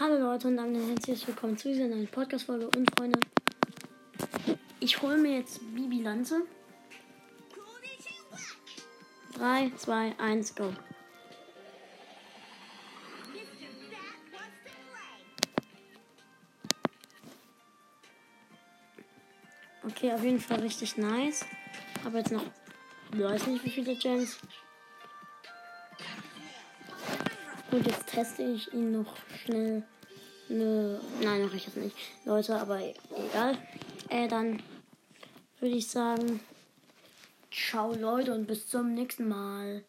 Hallo Leute und damit herzlich willkommen zu dieser neuen Podcast-Folge und Freunde. Ich hole mir jetzt Bibi Lanze. 3, 2, 1, go. Okay, auf jeden Fall richtig nice. Aber jetzt noch, ich weiß nicht wie viele Gems. Gut, jetzt teste ich ihn noch schnell. Nö, nein, mache ich jetzt nicht. Leute, aber egal. Äh, dann würde ich sagen, ciao Leute und bis zum nächsten Mal.